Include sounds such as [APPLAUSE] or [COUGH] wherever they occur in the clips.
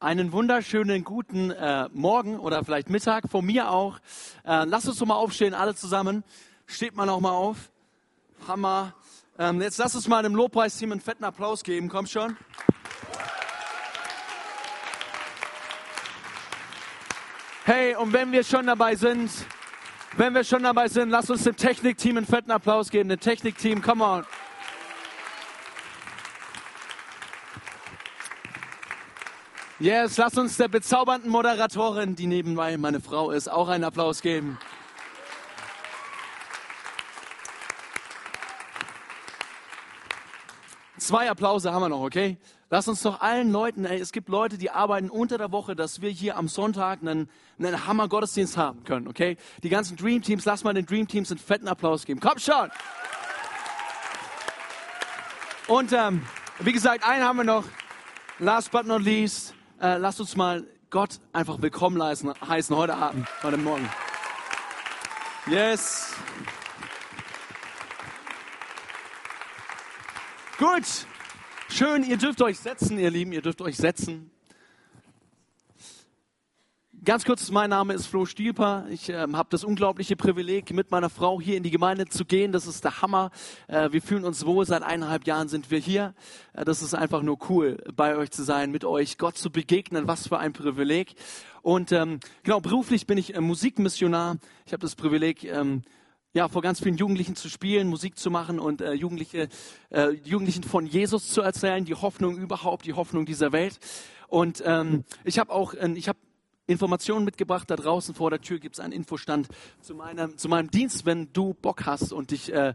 Einen wunderschönen guten äh, Morgen oder vielleicht Mittag von mir auch. Äh, lasst uns doch mal aufstehen, alle zusammen. Steht mal noch mal auf. Hammer. Ähm, jetzt lasst uns mal dem Lobpreisteam einen fetten Applaus geben. Komm schon. Hey, und wenn wir schon dabei sind, wenn wir schon dabei sind, lasst uns dem Technikteam einen fetten Applaus geben. Dem Technikteam, come on. Yes, lass uns der bezaubernden Moderatorin, die nebenbei meine Frau ist, auch einen Applaus geben. Zwei Applause haben wir noch, okay? Lass uns doch allen Leuten, ey, es gibt Leute, die arbeiten unter der Woche, dass wir hier am Sonntag einen, einen Hammer-Gottesdienst haben können, okay? Die ganzen Dream Teams, lass mal den Dream Teams einen fetten Applaus geben. Komm schon! Und ähm, wie gesagt, einen haben wir noch. Last but not least, äh, lasst uns mal Gott einfach willkommen heißen, heißen heute Abend, heute Morgen. Yes. Gut. Schön, ihr dürft euch setzen, ihr Lieben, ihr dürft euch setzen. Ganz kurz, mein Name ist Flo Stielper. Ich ähm, habe das unglaubliche Privileg, mit meiner Frau hier in die Gemeinde zu gehen. Das ist der Hammer. Äh, wir fühlen uns wohl. Seit eineinhalb Jahren sind wir hier. Äh, das ist einfach nur cool, bei euch zu sein, mit euch Gott zu begegnen. Was für ein Privileg. Und ähm, genau, beruflich bin ich äh, Musikmissionar. Ich habe das Privileg, ähm, ja, vor ganz vielen Jugendlichen zu spielen, Musik zu machen und äh, Jugendliche, äh, Jugendlichen von Jesus zu erzählen, die Hoffnung überhaupt, die Hoffnung dieser Welt. Und ähm, ich habe auch, äh, ich habe Informationen mitgebracht. Da draußen vor der Tür gibt es einen Infostand zu meinem, zu meinem Dienst. Wenn du Bock hast und dich äh,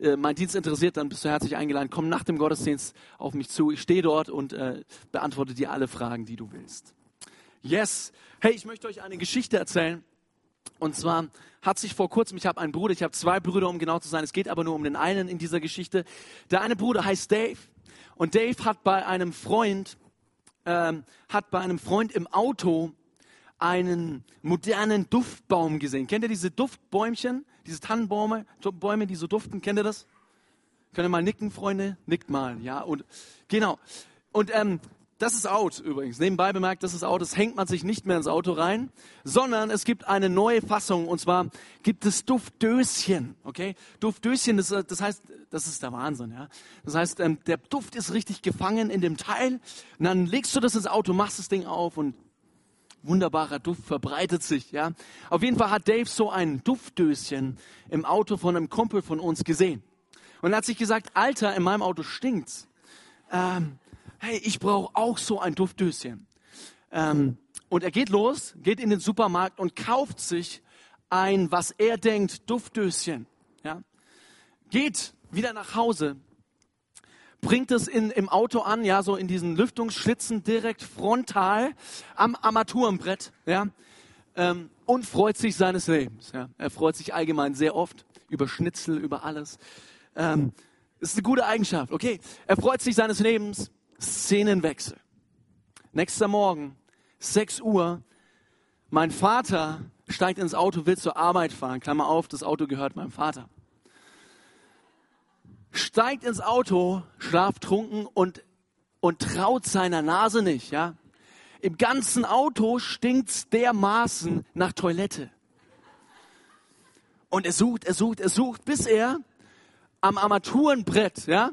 äh, mein Dienst interessiert, dann bist du herzlich eingeladen. Komm nach dem Gottesdienst auf mich zu. Ich stehe dort und äh, beantworte dir alle Fragen, die du willst. Yes. Hey, ich möchte euch eine Geschichte erzählen. Und zwar hat sich vor kurzem, ich habe einen Bruder, ich habe zwei Brüder, um genau zu sein. Es geht aber nur um den einen in dieser Geschichte. Der eine Bruder heißt Dave. Und Dave hat bei einem Freund, ähm, hat bei einem Freund im Auto einen modernen Duftbaum gesehen. Kennt ihr diese Duftbäumchen, diese Tannenbäume, Bäume, die so duften? Kennt ihr das? Könnt ihr mal nicken, Freunde? Nickt mal, ja. Und genau. Und ähm, das ist out übrigens. Nebenbei bemerkt, das ist out. Das hängt man sich nicht mehr ins Auto rein, sondern es gibt eine neue Fassung und zwar gibt es Duftdöschen. Okay, Duftdöschen, das, das heißt, das ist der Wahnsinn. Ja, das heißt, ähm, der Duft ist richtig gefangen in dem Teil. Und dann legst du das ins Auto, machst das Ding auf und wunderbarer Duft verbreitet sich, ja. Auf jeden Fall hat Dave so ein Duftdöschen im Auto von einem Kumpel von uns gesehen. Und er hat sich gesagt, Alter, in meinem Auto stinkt's. Ähm, hey, ich brauche auch so ein Duftdöschen. Ähm, und er geht los, geht in den Supermarkt und kauft sich ein, was er denkt, Duftdöschen. Ja. Geht wieder nach Hause bringt es in, im Auto an, ja, so in diesen Lüftungsschlitzen direkt frontal am Armaturenbrett, ja, ähm, und freut sich seines Lebens. Ja. Er freut sich allgemein sehr oft über Schnitzel, über alles. Ähm, ist eine gute Eigenschaft, okay. Er freut sich seines Lebens. Szenenwechsel. Nächster Morgen, 6 Uhr. Mein Vater steigt ins Auto, will zur Arbeit fahren. Klammer auf, das Auto gehört meinem Vater steigt ins Auto, schlaftrunken und, und traut seiner Nase nicht, ja. Im ganzen Auto stinkt's dermaßen nach Toilette. Und er sucht, er sucht, er sucht, bis er am Armaturenbrett, ja.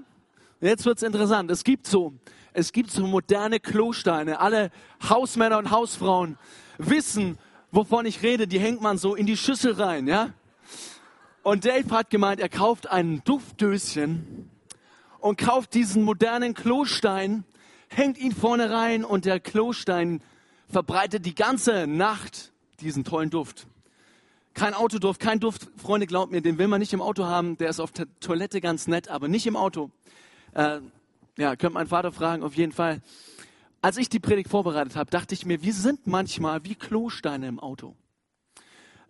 Jetzt wird's interessant. Es gibt so, es gibt so moderne Klosteine. Alle Hausmänner und Hausfrauen wissen, wovon ich rede. Die hängt man so in die Schüssel rein, ja. Und Dave hat gemeint, er kauft ein Duftdöschen und kauft diesen modernen Klostein, hängt ihn vorne rein und der Klostein verbreitet die ganze Nacht diesen tollen Duft. Kein Autoduft, kein Duft, Freunde, glaubt mir, den will man nicht im Auto haben. Der ist auf der Toilette ganz nett, aber nicht im Auto. Äh, ja, könnt mein Vater fragen, auf jeden Fall. Als ich die Predigt vorbereitet habe, dachte ich mir, wir sind manchmal wie Klosteine im Auto.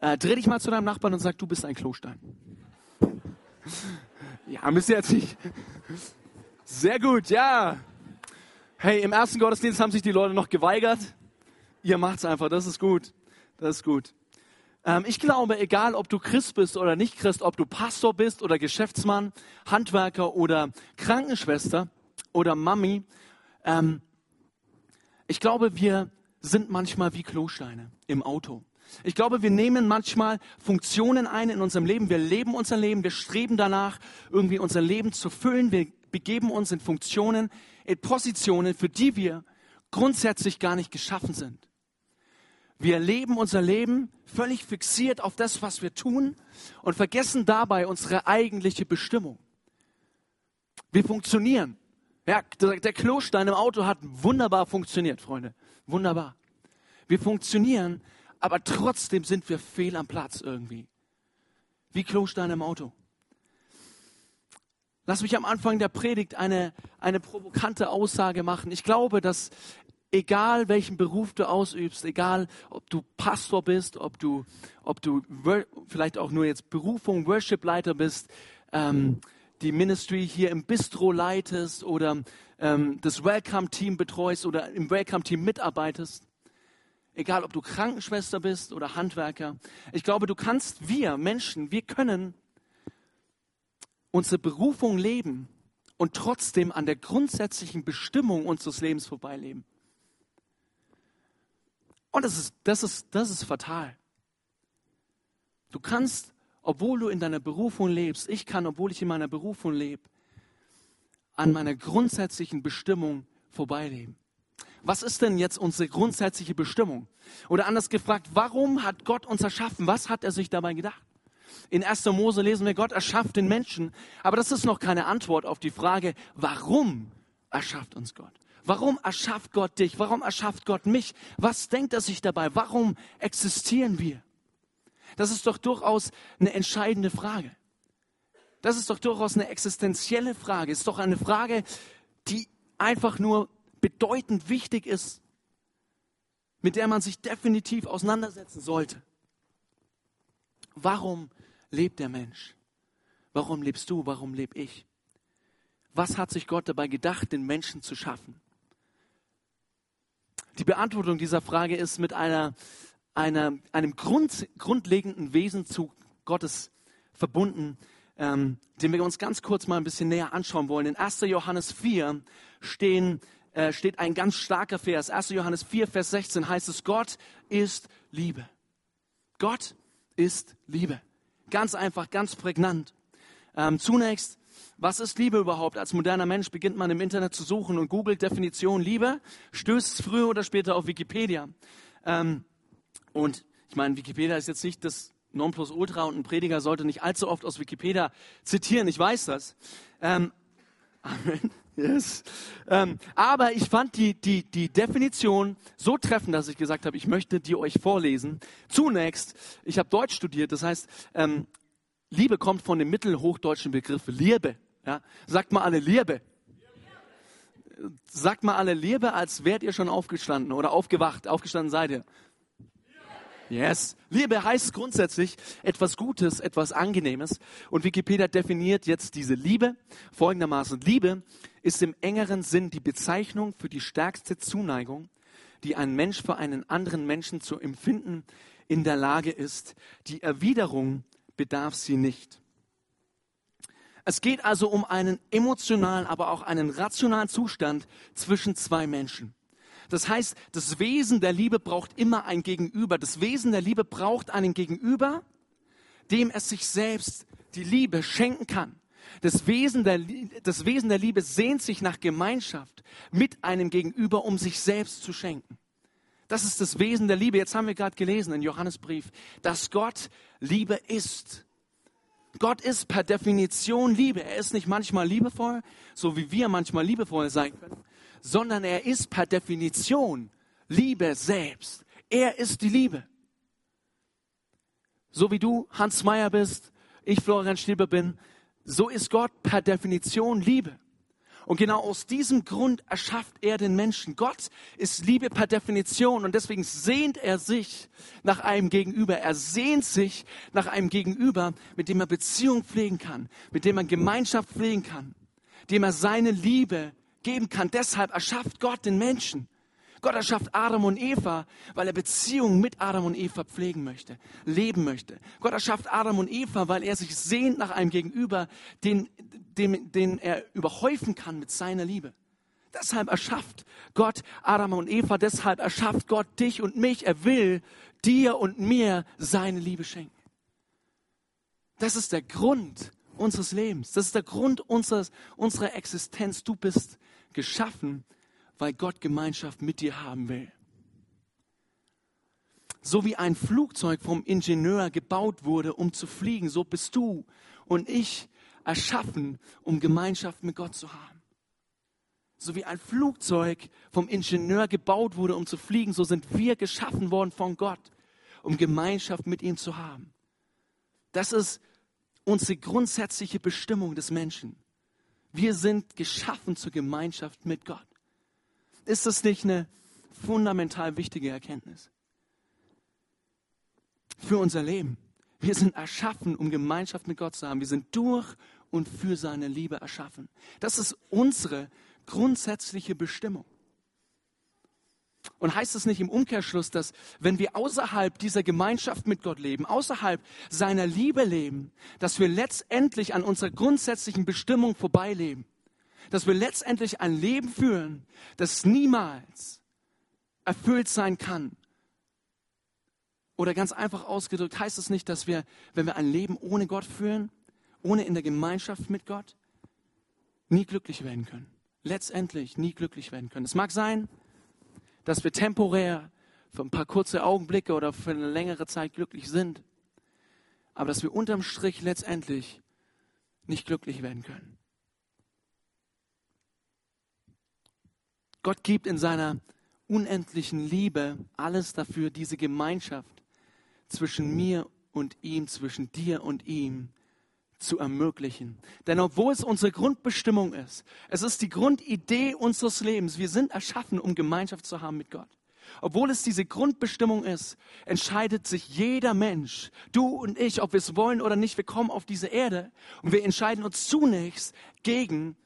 Äh, dreh dich mal zu deinem Nachbarn und sag, du bist ein Klostein. [LAUGHS] Ja, müsst ihr jetzt nicht. Sehr gut, ja. Hey, im ersten Gottesdienst haben sich die Leute noch geweigert. Ihr macht's einfach, das ist gut. Das ist gut. Ähm, ich glaube, egal ob du Christ bist oder nicht Christ, ob du Pastor bist oder Geschäftsmann, Handwerker oder Krankenschwester oder Mami, ähm, Ich glaube, wir sind manchmal wie Klosteine im Auto. Ich glaube, wir nehmen manchmal Funktionen ein in unserem Leben. Wir leben unser Leben, wir streben danach, irgendwie unser Leben zu füllen. Wir begeben uns in Funktionen, in Positionen, für die wir grundsätzlich gar nicht geschaffen sind. Wir leben unser Leben völlig fixiert auf das, was wir tun und vergessen dabei unsere eigentliche Bestimmung. Wir funktionieren. Ja, der Klostein im Auto hat wunderbar funktioniert, Freunde. Wunderbar. Wir funktionieren, aber trotzdem sind wir fehl am Platz irgendwie. Wie Klosteine im Auto. Lass mich am Anfang der Predigt eine, eine provokante Aussage machen. Ich glaube, dass egal welchen Beruf du ausübst, egal ob du Pastor bist, ob du, ob du vielleicht auch nur jetzt Berufung, Worship-Leiter bist, ähm, die Ministry hier im Bistro leitest oder ähm, das Welcome-Team betreust oder im Welcome-Team mitarbeitest, egal ob du Krankenschwester bist oder Handwerker, ich glaube, du kannst, wir Menschen, wir können unsere Berufung leben und trotzdem an der grundsätzlichen Bestimmung unseres Lebens vorbeileben. Und das ist, das ist, das ist fatal. Du kannst, obwohl du in deiner Berufung lebst, ich kann, obwohl ich in meiner Berufung lebe, an meiner grundsätzlichen Bestimmung vorbeileben. Was ist denn jetzt unsere grundsätzliche Bestimmung? Oder anders gefragt, warum hat Gott uns erschaffen? Was hat er sich dabei gedacht? In 1. Mose lesen wir, Gott erschafft den Menschen. Aber das ist noch keine Antwort auf die Frage, warum erschafft uns Gott? Warum erschafft Gott dich? Warum erschafft Gott mich? Was denkt er sich dabei? Warum existieren wir? Das ist doch durchaus eine entscheidende Frage. Das ist doch durchaus eine existenzielle Frage. Es ist doch eine Frage, die einfach nur bedeutend wichtig ist, mit der man sich definitiv auseinandersetzen sollte. Warum lebt der Mensch? Warum lebst du? Warum lebe ich? Was hat sich Gott dabei gedacht, den Menschen zu schaffen? Die Beantwortung dieser Frage ist mit einer, einer, einem Grund, grundlegenden Wesenzug Gottes verbunden, ähm, den wir uns ganz kurz mal ein bisschen näher anschauen wollen. In 1. Johannes 4 stehen, äh, steht ein ganz starker Vers. 1. Johannes 4, Vers 16 heißt es, Gott ist Liebe. Gott ist Liebe. Ganz einfach, ganz prägnant. Ähm, zunächst was ist Liebe überhaupt? Als moderner Mensch beginnt man im Internet zu suchen und googelt Definition Liebe, stößt früher oder später auf Wikipedia. Ähm, und ich meine, Wikipedia ist jetzt nicht das Nonplusultra und ein Prediger sollte nicht allzu oft aus Wikipedia zitieren. Ich weiß das. Ähm, [LAUGHS] Amen. Yes. Ähm, aber ich fand die, die, die Definition so treffend, dass ich gesagt habe, ich möchte die euch vorlesen. Zunächst, ich habe Deutsch studiert, das heißt, ähm, Liebe kommt von dem mittelhochdeutschen Begriff Liebe. Ja? Sagt mal alle Liebe. Sagt mal alle Liebe, als wärt ihr schon aufgestanden oder aufgewacht. Aufgestanden seid ihr. Yes. Liebe heißt grundsätzlich etwas Gutes, etwas Angenehmes. Und Wikipedia definiert jetzt diese Liebe folgendermaßen. Liebe ist im engeren Sinn die Bezeichnung für die stärkste Zuneigung, die ein Mensch für einen anderen Menschen zu empfinden in der Lage ist. Die Erwiderung bedarf sie nicht. Es geht also um einen emotionalen, aber auch einen rationalen Zustand zwischen zwei Menschen. Das heißt, das Wesen der Liebe braucht immer ein Gegenüber. Das Wesen der Liebe braucht einen Gegenüber, dem es sich selbst die Liebe schenken kann. Das Wesen, der, das Wesen der Liebe sehnt sich nach Gemeinschaft mit einem Gegenüber, um sich selbst zu schenken. Das ist das Wesen der Liebe. Jetzt haben wir gerade gelesen in Johannesbrief, dass Gott Liebe ist. Gott ist per Definition Liebe. Er ist nicht manchmal liebevoll, so wie wir manchmal liebevoll sein können, sondern er ist per Definition Liebe selbst. Er ist die Liebe. So wie du Hans Meyer bist, ich Florian Stieber bin, so ist Gott per Definition Liebe. Und genau aus diesem Grund erschafft er den Menschen. Gott ist Liebe per Definition und deswegen sehnt er sich nach einem Gegenüber. Er sehnt sich nach einem Gegenüber, mit dem er Beziehung pflegen kann, mit dem er Gemeinschaft pflegen kann, dem er seine Liebe geben kann. Deshalb erschafft Gott den Menschen. Gott erschafft Adam und Eva, weil er Beziehungen mit Adam und Eva pflegen möchte, leben möchte. Gott erschafft Adam und Eva, weil er sich sehnt nach einem Gegenüber, den, den, den er überhäufen kann mit seiner Liebe. Deshalb erschafft Gott Adam und Eva, deshalb erschafft Gott dich und mich. Er will dir und mir seine Liebe schenken. Das ist der Grund unseres Lebens. Das ist der Grund unseres, unserer Existenz. Du bist geschaffen, weil Gott Gemeinschaft mit dir haben will. So wie ein Flugzeug vom Ingenieur gebaut wurde, um zu fliegen, so bist du und ich erschaffen, um Gemeinschaft mit Gott zu haben. So wie ein Flugzeug vom Ingenieur gebaut wurde, um zu fliegen, so sind wir geschaffen worden von Gott, um Gemeinschaft mit ihm zu haben. Das ist unsere grundsätzliche Bestimmung des Menschen. Wir sind geschaffen zur Gemeinschaft mit Gott. Ist das nicht eine fundamental wichtige Erkenntnis? Für unser Leben. Wir sind erschaffen, um Gemeinschaft mit Gott zu haben. Wir sind durch und für seine Liebe erschaffen. Das ist unsere grundsätzliche Bestimmung. Und heißt es nicht im Umkehrschluss, dass wenn wir außerhalb dieser Gemeinschaft mit Gott leben, außerhalb seiner Liebe leben, dass wir letztendlich an unserer grundsätzlichen Bestimmung vorbeileben? Dass wir letztendlich ein Leben führen, das niemals erfüllt sein kann? Oder ganz einfach ausgedrückt, heißt es nicht, dass wir, wenn wir ein Leben ohne Gott führen, ohne in der Gemeinschaft mit Gott, nie glücklich werden können? Letztendlich nie glücklich werden können. Es mag sein, dass wir temporär für ein paar kurze Augenblicke oder für eine längere Zeit glücklich sind, aber dass wir unterm Strich letztendlich nicht glücklich werden können. Gott gibt in seiner unendlichen Liebe alles dafür, diese Gemeinschaft zwischen mir und ihm, zwischen dir und ihm zu ermöglichen. Denn obwohl es unsere Grundbestimmung ist, es ist die Grundidee unseres Lebens, wir sind erschaffen, um Gemeinschaft zu haben mit Gott. Obwohl es diese Grundbestimmung ist, entscheidet sich jeder Mensch, du und ich, ob wir es wollen oder nicht, wir kommen auf diese Erde und wir entscheiden uns zunächst gegen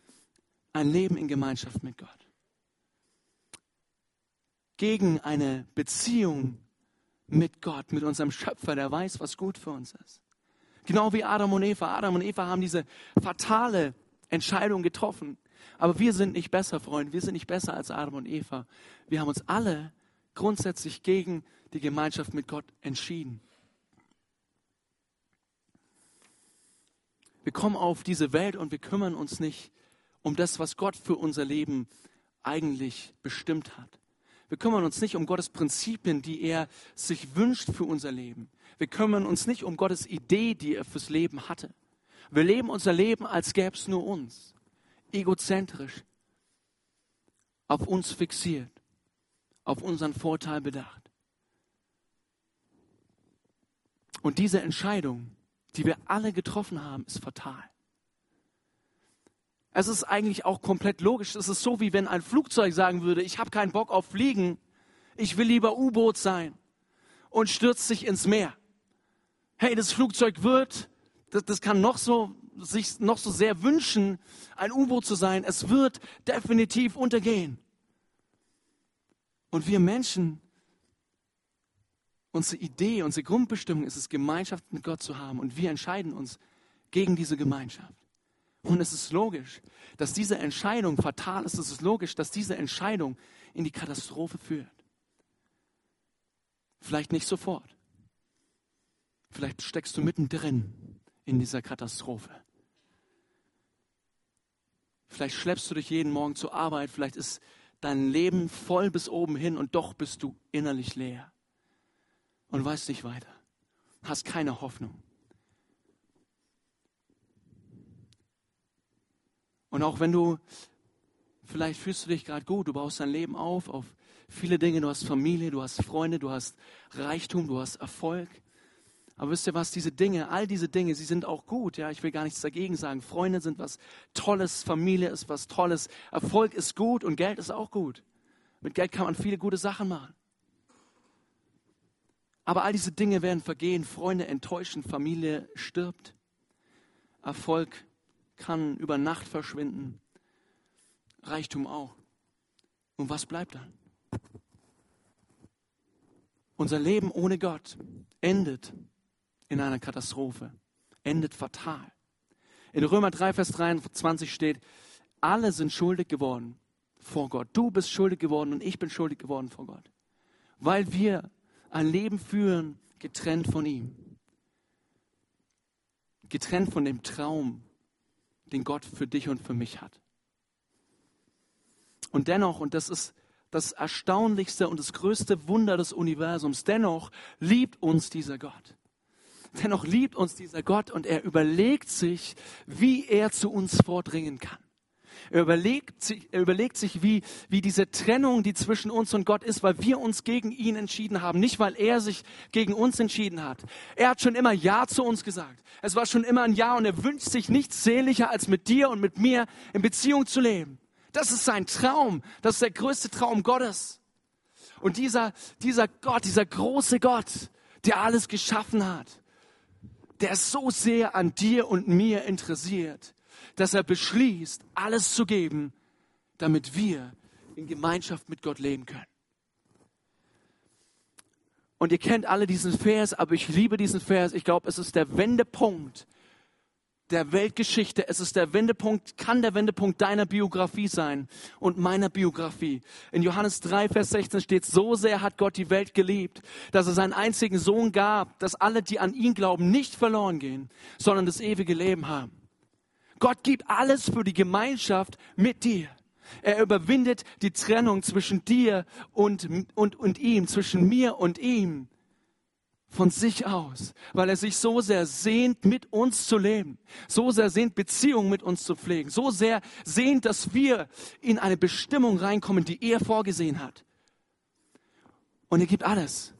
ein Leben in Gemeinschaft mit Gott. Gegen eine Beziehung mit Gott, mit unserem Schöpfer, der weiß, was gut für uns ist. Genau wie Adam und Eva. Adam und Eva haben diese fatale Entscheidung getroffen. Aber wir sind nicht besser, Freunde. Wir sind nicht besser als Adam und Eva. Wir haben uns alle grundsätzlich gegen die Gemeinschaft mit Gott entschieden. Wir kommen auf diese Welt und wir kümmern uns nicht um das, was Gott für unser Leben eigentlich bestimmt hat. Wir kümmern uns nicht um Gottes Prinzipien, die er sich wünscht für unser Leben. Wir kümmern uns nicht um Gottes Idee, die er fürs Leben hatte. Wir leben unser Leben, als gäbe es nur uns. Egozentrisch. Auf uns fixiert. Auf unseren Vorteil bedacht. Und diese Entscheidung, die wir alle getroffen haben, ist fatal. Es ist eigentlich auch komplett logisch. Es ist so, wie wenn ein Flugzeug sagen würde, ich habe keinen Bock auf Fliegen, ich will lieber U-Boot sein und stürzt sich ins Meer hey, das Flugzeug wird, das, das kann noch so, sich noch so sehr wünschen, ein U-Boot zu sein, es wird definitiv untergehen. Und wir Menschen, unsere Idee, unsere Grundbestimmung ist es, Gemeinschaft mit Gott zu haben. Und wir entscheiden uns gegen diese Gemeinschaft. Und es ist logisch, dass diese Entscheidung fatal ist. Es ist logisch, dass diese Entscheidung in die Katastrophe führt. Vielleicht nicht sofort. Vielleicht steckst du mittendrin in dieser Katastrophe. Vielleicht schleppst du dich jeden Morgen zur Arbeit, vielleicht ist dein Leben voll bis oben hin und doch bist du innerlich leer und weißt nicht weiter, hast keine Hoffnung. Und auch wenn du, vielleicht fühlst du dich gerade gut, du baust dein Leben auf, auf viele Dinge, du hast Familie, du hast Freunde, du hast Reichtum, du hast Erfolg. Aber wisst ihr was, diese Dinge, all diese Dinge, sie sind auch gut. Ja, ich will gar nichts dagegen sagen. Freunde sind was Tolles, Familie ist was Tolles, Erfolg ist gut und Geld ist auch gut. Mit Geld kann man viele gute Sachen machen. Aber all diese Dinge werden vergehen. Freunde enttäuschen, Familie stirbt. Erfolg kann über Nacht verschwinden. Reichtum auch. Und was bleibt dann? Unser Leben ohne Gott endet in einer Katastrophe, endet fatal. In Römer 3, Vers 23 steht, alle sind schuldig geworden, vor Gott. Du bist schuldig geworden und ich bin schuldig geworden vor Gott. Weil wir ein Leben führen, getrennt von ihm. Getrennt von dem Traum, den Gott für dich und für mich hat. Und dennoch, und das ist das erstaunlichste und das größte Wunder des Universums, dennoch liebt uns dieser Gott. Dennoch liebt uns dieser Gott und er überlegt sich, wie er zu uns vordringen kann. Er überlegt sich, er überlegt sich wie, wie diese Trennung, die zwischen uns und Gott ist, weil wir uns gegen ihn entschieden haben, nicht weil er sich gegen uns entschieden hat. Er hat schon immer Ja zu uns gesagt. Es war schon immer ein Ja und er wünscht sich nichts sehnlicher, als mit dir und mit mir in Beziehung zu leben. Das ist sein Traum. Das ist der größte Traum Gottes. Und dieser, dieser Gott, dieser große Gott, der alles geschaffen hat, der so sehr an dir und mir interessiert, dass er beschließt, alles zu geben, damit wir in Gemeinschaft mit Gott leben können. Und ihr kennt alle diesen Vers, aber ich liebe diesen Vers. Ich glaube, es ist der Wendepunkt der Weltgeschichte. Es ist der Wendepunkt, kann der Wendepunkt deiner Biografie sein und meiner Biografie. In Johannes 3, Vers 16 steht, so sehr hat Gott die Welt geliebt, dass er seinen einzigen Sohn gab, dass alle, die an ihn glauben, nicht verloren gehen, sondern das ewige Leben haben. Gott gibt alles für die Gemeinschaft mit dir. Er überwindet die Trennung zwischen dir und, und, und ihm, zwischen mir und ihm von sich aus, weil er sich so sehr sehnt, mit uns zu leben, so sehr sehnt, Beziehungen mit uns zu pflegen, so sehr sehnt, dass wir in eine Bestimmung reinkommen, die er vorgesehen hat. Und er gibt alles.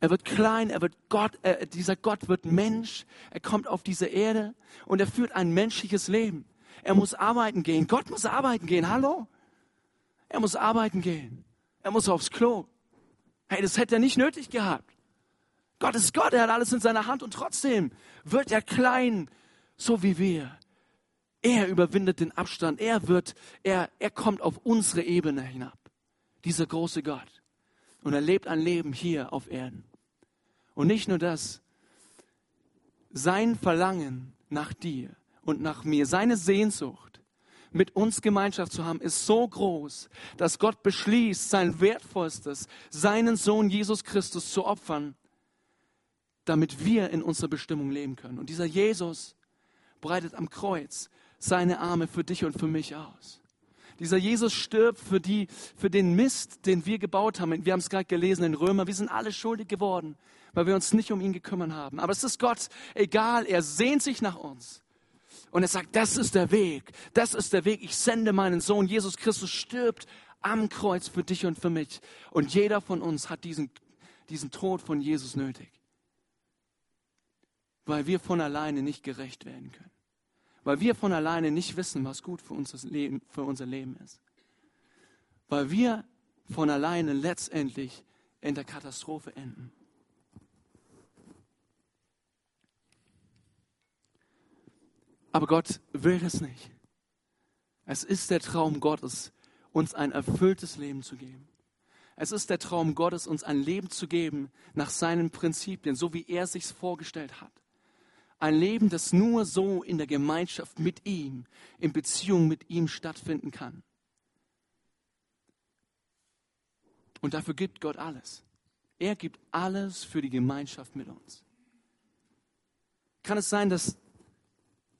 Er wird klein, er wird Gott, äh, dieser Gott wird Mensch, er kommt auf diese Erde und er führt ein menschliches Leben. Er muss arbeiten gehen. Gott muss arbeiten gehen. Hallo? Er muss arbeiten gehen. Er muss aufs Klo. Hey, das hätte er nicht nötig gehabt. Gott ist Gott, er hat alles in seiner Hand und trotzdem wird er klein, so wie wir. Er überwindet den Abstand. Er wird, er, er kommt auf unsere Ebene hinab. Dieser große Gott. Und er lebt ein Leben hier auf Erden. Und nicht nur das. Sein Verlangen nach dir und nach mir, seine Sehnsucht, mit uns Gemeinschaft zu haben, ist so groß, dass Gott beschließt, sein Wertvollstes, seinen Sohn Jesus Christus zu opfern, damit wir in unserer Bestimmung leben können. Und dieser Jesus breitet am Kreuz seine Arme für dich und für mich aus. Dieser Jesus stirbt für, die, für den Mist, den wir gebaut haben. Wir haben es gerade gelesen in Römer. Wir sind alle schuldig geworden, weil wir uns nicht um ihn gekümmert haben. Aber es ist Gott egal. Er sehnt sich nach uns. Und er sagt, das ist der Weg. Das ist der Weg. Ich sende meinen Sohn. Jesus Christus stirbt am Kreuz für dich und für mich. Und jeder von uns hat diesen, diesen Tod von Jesus nötig weil wir von alleine nicht gerecht werden können. Weil wir von alleine nicht wissen, was gut für unser Leben, für unser Leben ist. Weil wir von alleine letztendlich in der Katastrophe enden. Aber Gott will das nicht. Es ist der Traum Gottes, uns ein erfülltes Leben zu geben. Es ist der Traum Gottes, uns ein Leben zu geben nach seinen Prinzipien, so wie er sich vorgestellt hat. Ein Leben, das nur so in der Gemeinschaft mit ihm, in Beziehung mit ihm stattfinden kann. Und dafür gibt Gott alles. Er gibt alles für die Gemeinschaft mit uns. Kann es sein, dass,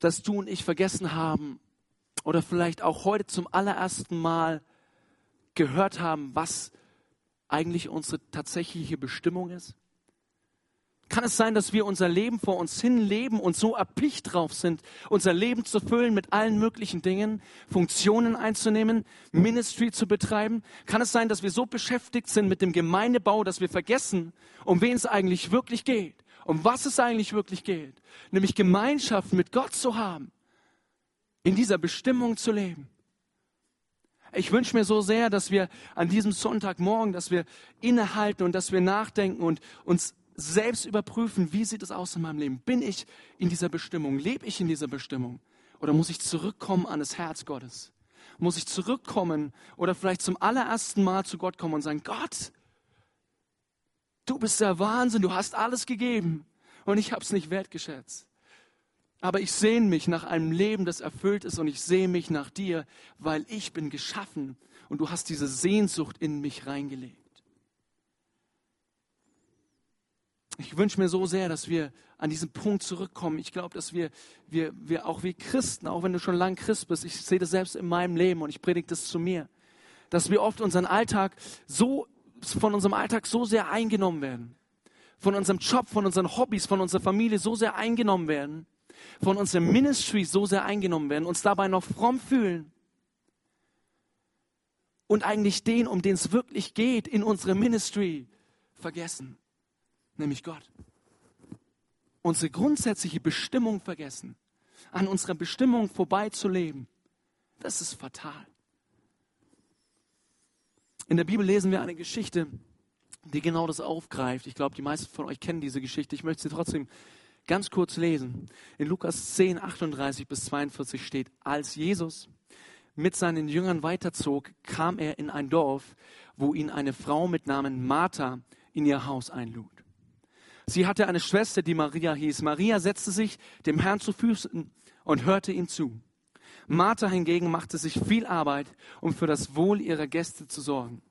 dass du und ich vergessen haben oder vielleicht auch heute zum allerersten Mal gehört haben, was eigentlich unsere tatsächliche Bestimmung ist? Kann es sein, dass wir unser Leben vor uns hin leben und so erpicht drauf sind, unser Leben zu füllen mit allen möglichen Dingen, Funktionen einzunehmen, Ministry zu betreiben? Kann es sein, dass wir so beschäftigt sind mit dem Gemeindebau, dass wir vergessen, um wen es eigentlich wirklich geht, um was es eigentlich wirklich geht, nämlich Gemeinschaft mit Gott zu haben, in dieser Bestimmung zu leben? Ich wünsche mir so sehr, dass wir an diesem Sonntagmorgen, dass wir innehalten und dass wir nachdenken und uns selbst überprüfen, wie sieht es aus in meinem Leben? Bin ich in dieser Bestimmung? Lebe ich in dieser Bestimmung? Oder muss ich zurückkommen an das Herz Gottes? Muss ich zurückkommen oder vielleicht zum allerersten Mal zu Gott kommen und sagen, Gott, du bist der Wahnsinn, du hast alles gegeben und ich habe es nicht wertgeschätzt. Aber ich sehne mich nach einem Leben, das erfüllt ist und ich sehe mich nach dir, weil ich bin geschaffen und du hast diese Sehnsucht in mich reingelegt. Ich wünsche mir so sehr, dass wir an diesen Punkt zurückkommen. Ich glaube, dass wir, wir, wir auch wie Christen, auch wenn du schon lang Christ bist, ich sehe das selbst in meinem Leben und ich predige das zu mir, dass wir oft unseren Alltag so, von unserem Alltag so sehr eingenommen werden. Von unserem Job, von unseren Hobbys, von unserer Familie so sehr eingenommen werden. Von unserem Ministry so sehr eingenommen werden, uns dabei noch fromm fühlen. Und eigentlich den, um den es wirklich geht, in unserem Ministry vergessen nämlich Gott. Unsere grundsätzliche Bestimmung vergessen, an unserer Bestimmung vorbeizuleben, das ist fatal. In der Bibel lesen wir eine Geschichte, die genau das aufgreift. Ich glaube, die meisten von euch kennen diese Geschichte. Ich möchte sie trotzdem ganz kurz lesen. In Lukas 10, 38 bis 42 steht, als Jesus mit seinen Jüngern weiterzog, kam er in ein Dorf, wo ihn eine Frau mit Namen Martha in ihr Haus einlud. Sie hatte eine Schwester, die Maria hieß. Maria setzte sich dem Herrn zu Füßen und hörte ihm zu. Martha hingegen machte sich viel Arbeit, um für das Wohl ihrer Gäste zu sorgen.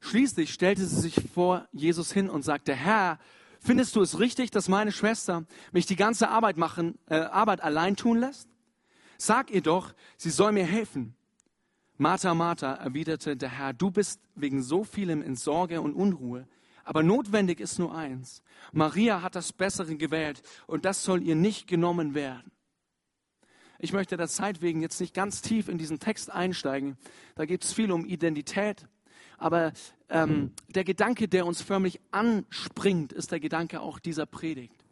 Schließlich stellte sie sich vor Jesus hin und sagte, Herr, findest du es richtig, dass meine Schwester mich die ganze Arbeit machen, äh, Arbeit allein tun lässt? Sag ihr doch, sie soll mir helfen. Martha, Martha, erwiderte der Herr, du bist wegen so vielem in Sorge und Unruhe. Aber notwendig ist nur eins. Maria hat das Bessere gewählt und das soll ihr nicht genommen werden. Ich möchte der Zeit wegen jetzt nicht ganz tief in diesen Text einsteigen. Da geht es viel um Identität. Aber ähm, der Gedanke, der uns förmlich anspringt, ist der Gedanke auch dieser Predigt.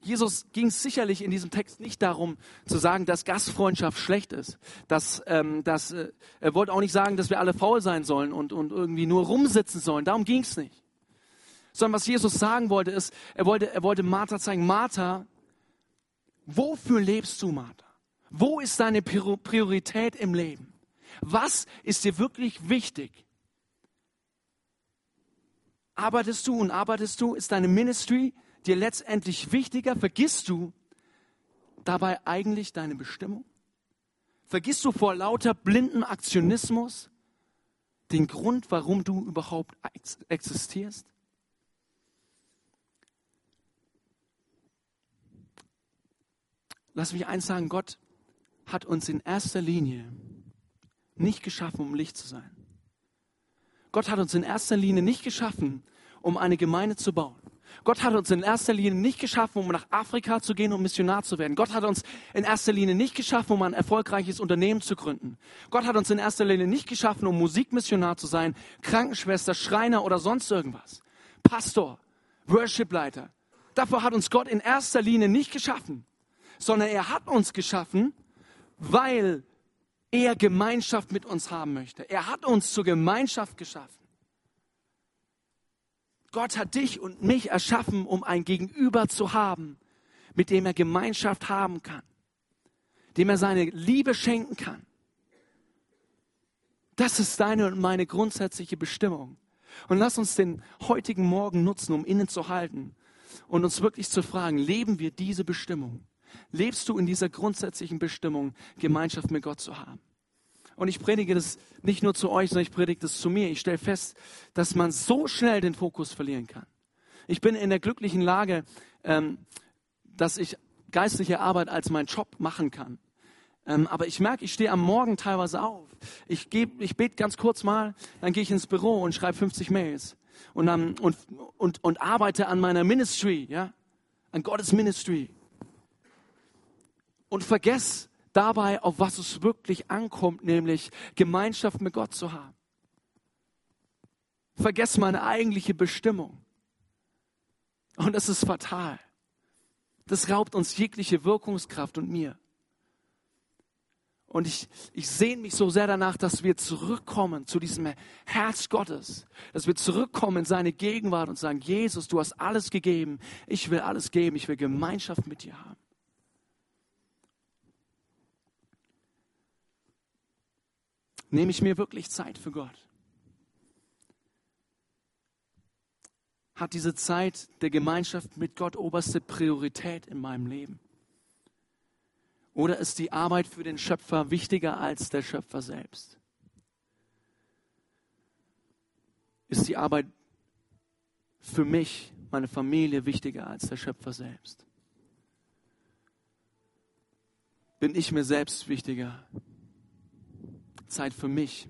Jesus ging sicherlich in diesem Text nicht darum zu sagen, dass Gastfreundschaft schlecht ist. Dass, ähm, dass, äh, er wollte auch nicht sagen, dass wir alle faul sein sollen und, und irgendwie nur rumsitzen sollen. Darum ging es nicht. Sondern was Jesus sagen wollte, ist, er wollte, er wollte Martha zeigen, Martha, wofür lebst du, Martha? Wo ist deine Priorität im Leben? Was ist dir wirklich wichtig? Arbeitest du und arbeitest du? Ist deine Ministry dir letztendlich wichtiger? Vergisst du dabei eigentlich deine Bestimmung? Vergisst du vor lauter blinden Aktionismus den Grund, warum du überhaupt existierst? Lass mich eins sagen, Gott hat uns in erster Linie nicht geschaffen, um Licht zu sein. Gott hat uns in erster Linie nicht geschaffen, um eine Gemeinde zu bauen. Gott hat uns in erster Linie nicht geschaffen, um nach Afrika zu gehen, um Missionar zu werden. Gott hat uns in erster Linie nicht geschaffen, um ein erfolgreiches Unternehmen zu gründen. Gott hat uns in erster Linie nicht geschaffen, um Musikmissionar zu sein, Krankenschwester, Schreiner oder sonst irgendwas. Pastor, Worshipleiter. Dafür hat uns Gott in erster Linie nicht geschaffen sondern er hat uns geschaffen, weil er Gemeinschaft mit uns haben möchte. Er hat uns zur Gemeinschaft geschaffen. Gott hat dich und mich erschaffen, um ein Gegenüber zu haben, mit dem er Gemeinschaft haben kann, dem er seine Liebe schenken kann. Das ist deine und meine grundsätzliche Bestimmung. Und lass uns den heutigen Morgen nutzen, um innezuhalten und uns wirklich zu fragen, leben wir diese Bestimmung? Lebst du in dieser grundsätzlichen Bestimmung, Gemeinschaft mit Gott zu haben. Und ich predige das nicht nur zu euch, sondern ich predige das zu mir. Ich stelle fest, dass man so schnell den Fokus verlieren kann. Ich bin in der glücklichen Lage, ähm, dass ich geistliche Arbeit als meinen Job machen kann. Ähm, aber ich merke, ich stehe am Morgen teilweise auf. Ich, ich bete ganz kurz mal, dann gehe ich ins Büro und schreibe 50 Mails und, um, und, und, und arbeite an meiner Ministry, ja, an Gottes Ministry und vergess dabei, auf was es wirklich ankommt, nämlich Gemeinschaft mit Gott zu haben. Vergess meine eigentliche Bestimmung. Und das ist fatal. Das raubt uns jegliche Wirkungskraft und mir. Und ich, ich sehne mich so sehr danach, dass wir zurückkommen zu diesem Herz Gottes, dass wir zurückkommen in seine Gegenwart und sagen, Jesus, du hast alles gegeben, ich will alles geben, ich will Gemeinschaft mit dir haben. Nehme ich mir wirklich Zeit für Gott? Hat diese Zeit der Gemeinschaft mit Gott oberste Priorität in meinem Leben? Oder ist die Arbeit für den Schöpfer wichtiger als der Schöpfer selbst? Ist die Arbeit für mich, meine Familie wichtiger als der Schöpfer selbst? Bin ich mir selbst wichtiger? Zeit für mich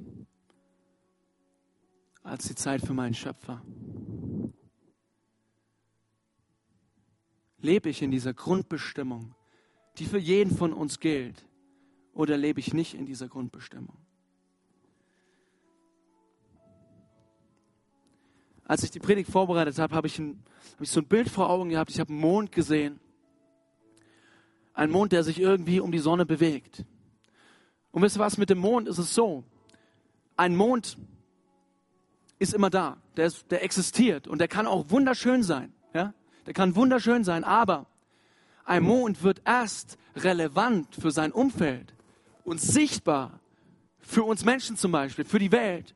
als die Zeit für meinen Schöpfer. Lebe ich in dieser Grundbestimmung, die für jeden von uns gilt, oder lebe ich nicht in dieser Grundbestimmung? Als ich die Predigt vorbereitet habe, habe ich, ein, habe ich so ein Bild vor Augen gehabt. Ich habe einen Mond gesehen. Ein Mond, der sich irgendwie um die Sonne bewegt. Und wisst ihr was, mit dem Mond ist es so. Ein Mond ist immer da. Der, ist, der existiert und der kann auch wunderschön sein. Ja? Der kann wunderschön sein, aber ein Mond wird erst relevant für sein Umfeld und sichtbar für uns Menschen zum Beispiel, für die Welt,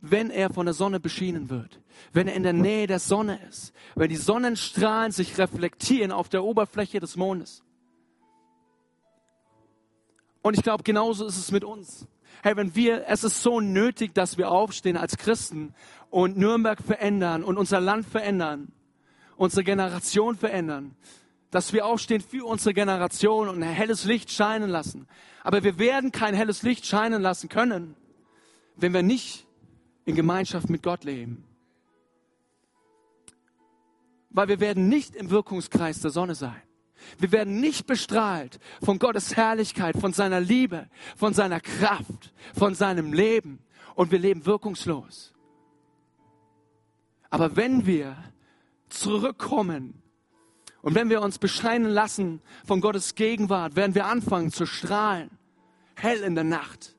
wenn er von der Sonne beschienen wird, wenn er in der Nähe der Sonne ist, wenn die Sonnenstrahlen sich reflektieren auf der Oberfläche des Mondes. Und ich glaube, genauso ist es mit uns. Hey, wenn wir, es ist so nötig, dass wir aufstehen als Christen und Nürnberg verändern und unser Land verändern, unsere Generation verändern, dass wir aufstehen für unsere Generation und ein helles Licht scheinen lassen. Aber wir werden kein helles Licht scheinen lassen können, wenn wir nicht in Gemeinschaft mit Gott leben. Weil wir werden nicht im Wirkungskreis der Sonne sein. Wir werden nicht bestrahlt von Gottes Herrlichkeit, von seiner Liebe, von seiner Kraft, von seinem Leben und wir leben wirkungslos. Aber wenn wir zurückkommen und wenn wir uns bescheinen lassen von Gottes Gegenwart, werden wir anfangen zu strahlen, hell in der Nacht.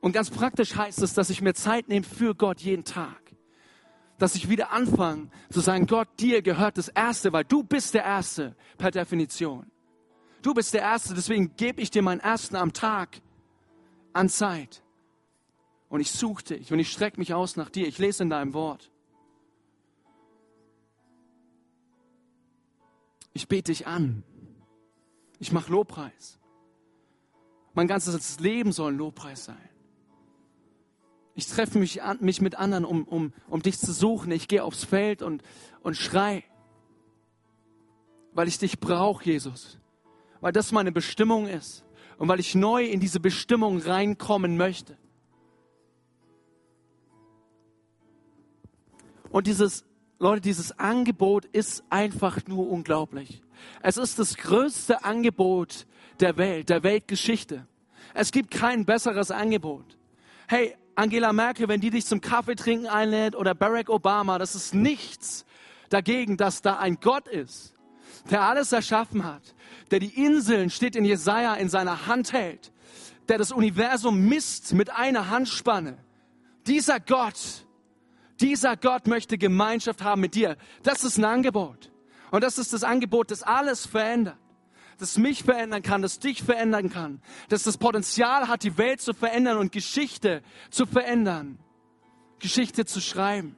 Und ganz praktisch heißt es, dass ich mir Zeit nehme für Gott jeden Tag dass ich wieder anfange zu sagen, Gott, dir gehört das Erste, weil du bist der Erste per Definition. Du bist der Erste, deswegen gebe ich dir meinen Ersten am Tag an Zeit. Und ich suche dich und ich strecke mich aus nach dir. Ich lese in deinem Wort. Ich bete dich an. Ich mache Lobpreis. Mein ganzes Leben soll ein Lobpreis sein. Ich treffe mich, an, mich mit anderen, um, um, um dich zu suchen. Ich gehe aufs Feld und, und schrei, weil ich dich brauche, Jesus. Weil das meine Bestimmung ist und weil ich neu in diese Bestimmung reinkommen möchte. Und dieses, Leute, dieses Angebot ist einfach nur unglaublich. Es ist das größte Angebot der Welt, der Weltgeschichte. Es gibt kein besseres Angebot. Hey, Angela Merkel, wenn die dich zum Kaffee trinken einlädt oder Barack Obama, das ist nichts dagegen, dass da ein Gott ist, der alles erschaffen hat, der die Inseln, steht in Jesaja, in seiner Hand hält, der das Universum misst mit einer Handspanne. Dieser Gott, dieser Gott möchte Gemeinschaft haben mit dir. Das ist ein Angebot. Und das ist das Angebot, das alles verändert das mich verändern kann, das dich verändern kann, das das Potenzial hat, die Welt zu verändern und Geschichte zu verändern, Geschichte zu schreiben.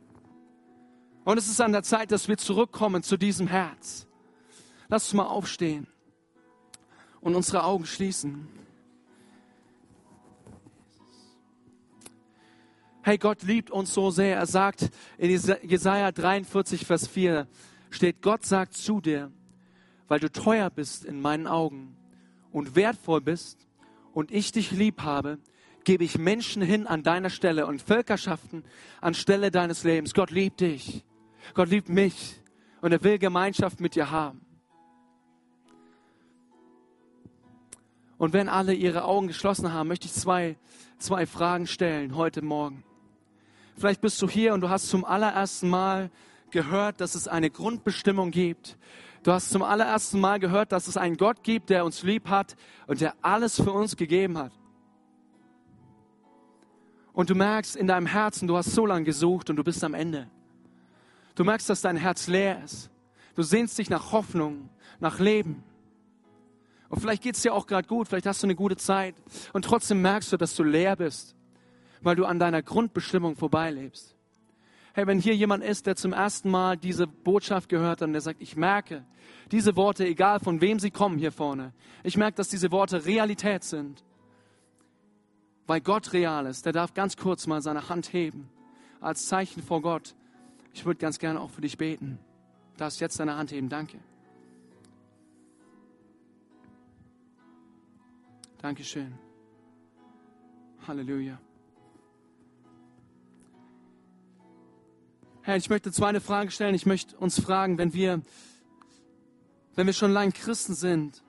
Und es ist an der Zeit, dass wir zurückkommen zu diesem Herz. Lass uns mal aufstehen und unsere Augen schließen. Hey, Gott liebt uns so sehr. Er sagt in Jesaja 43, Vers 4, steht, Gott sagt zu dir, weil du teuer bist in meinen Augen und wertvoll bist und ich dich lieb habe, gebe ich Menschen hin an deiner Stelle und Völkerschaften anstelle deines Lebens. Gott liebt dich. Gott liebt mich und er will Gemeinschaft mit dir haben. Und wenn alle ihre Augen geschlossen haben, möchte ich zwei, zwei Fragen stellen heute Morgen. Vielleicht bist du hier und du hast zum allerersten Mal gehört, dass es eine Grundbestimmung gibt, Du hast zum allerersten Mal gehört, dass es einen Gott gibt, der uns lieb hat und der alles für uns gegeben hat. Und du merkst in deinem Herzen, du hast so lange gesucht und du bist am Ende. Du merkst, dass dein Herz leer ist. Du sehnst dich nach Hoffnung, nach Leben. Und vielleicht geht es dir auch gerade gut, vielleicht hast du eine gute Zeit. Und trotzdem merkst du, dass du leer bist, weil du an deiner Grundbestimmung vorbeilebst. Hey, wenn hier jemand ist, der zum ersten Mal diese Botschaft gehört hat und der sagt, ich merke, diese Worte, egal von wem sie kommen hier vorne, ich merke, dass diese Worte Realität sind, weil Gott real ist, der darf ganz kurz mal seine Hand heben als Zeichen vor Gott. Ich würde ganz gerne auch für dich beten. Du darfst jetzt deine Hand heben. Danke. Dankeschön. Halleluja. Herr, ich möchte zwei eine Frage stellen. Ich möchte uns fragen, wenn wir, wenn wir schon lange Christen sind,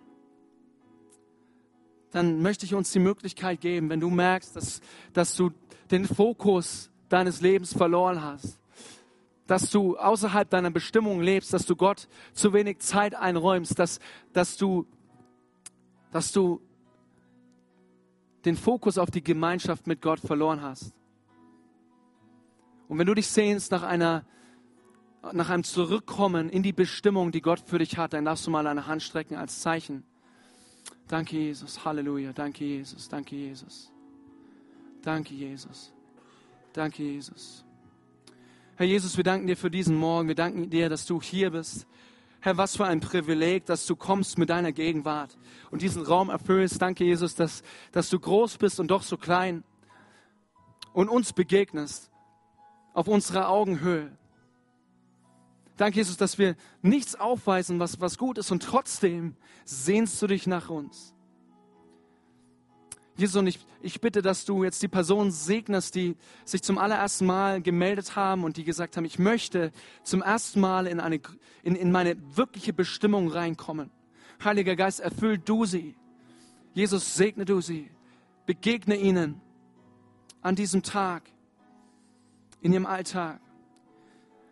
dann möchte ich uns die Möglichkeit geben, wenn du merkst, dass, dass du den Fokus deines Lebens verloren hast, dass du außerhalb deiner Bestimmung lebst, dass du Gott zu wenig Zeit einräumst, dass, dass, du, dass du den Fokus auf die Gemeinschaft mit Gott verloren hast. Und wenn du dich sehnst nach einer nach einem Zurückkommen in die Bestimmung, die Gott für dich hat, dann darfst du mal eine Hand strecken als Zeichen. Danke, Jesus. Halleluja. Danke, Jesus. Danke, Jesus. Danke, Jesus. Danke, Jesus. Herr Jesus, wir danken dir für diesen Morgen. Wir danken dir, dass du hier bist. Herr, was für ein Privileg, dass du kommst mit deiner Gegenwart und diesen Raum erfüllst. Danke, Jesus, dass, dass du groß bist und doch so klein und uns begegnest auf unserer Augenhöhe. Danke, Jesus, dass wir nichts aufweisen, was, was gut ist und trotzdem sehnst du dich nach uns. Jesus, und ich, ich bitte, dass du jetzt die Personen segnest, die sich zum allerersten Mal gemeldet haben und die gesagt haben, ich möchte zum ersten Mal in, eine, in, in meine wirkliche Bestimmung reinkommen. Heiliger Geist, erfüll du sie. Jesus, segne du sie. Begegne ihnen an diesem Tag, in ihrem Alltag.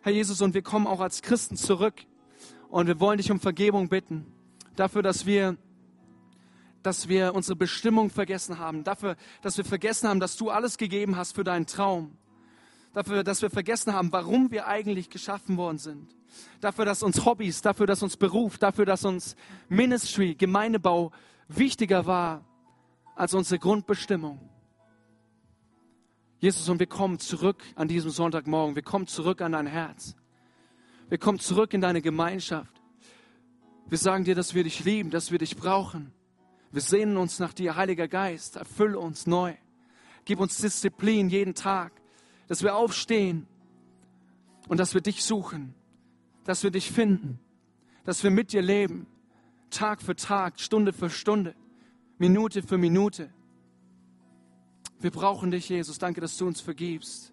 Herr Jesus, und wir kommen auch als Christen zurück und wir wollen dich um Vergebung bitten. Dafür, dass wir dass wir unsere Bestimmung vergessen haben, dafür, dass wir vergessen haben, dass du alles gegeben hast für deinen Traum, dafür, dass wir vergessen haben, warum wir eigentlich geschaffen worden sind, dafür, dass uns Hobbys, dafür, dass uns Beruf, dafür, dass uns Ministry, Gemeindebau wichtiger war als unsere Grundbestimmung. Jesus, und wir kommen zurück an diesem Sonntagmorgen, wir kommen zurück an dein Herz, wir kommen zurück in deine Gemeinschaft. Wir sagen dir, dass wir dich lieben, dass wir dich brauchen. Wir sehnen uns nach dir, Heiliger Geist, erfülle uns neu. Gib uns Disziplin jeden Tag, dass wir aufstehen und dass wir dich suchen, dass wir dich finden, dass wir mit dir leben, Tag für Tag, Stunde für Stunde, Minute für Minute. Wir brauchen dich, Jesus. Danke, dass du uns vergibst.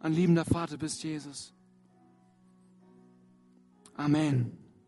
Ein liebender Vater bist, Jesus. Amen.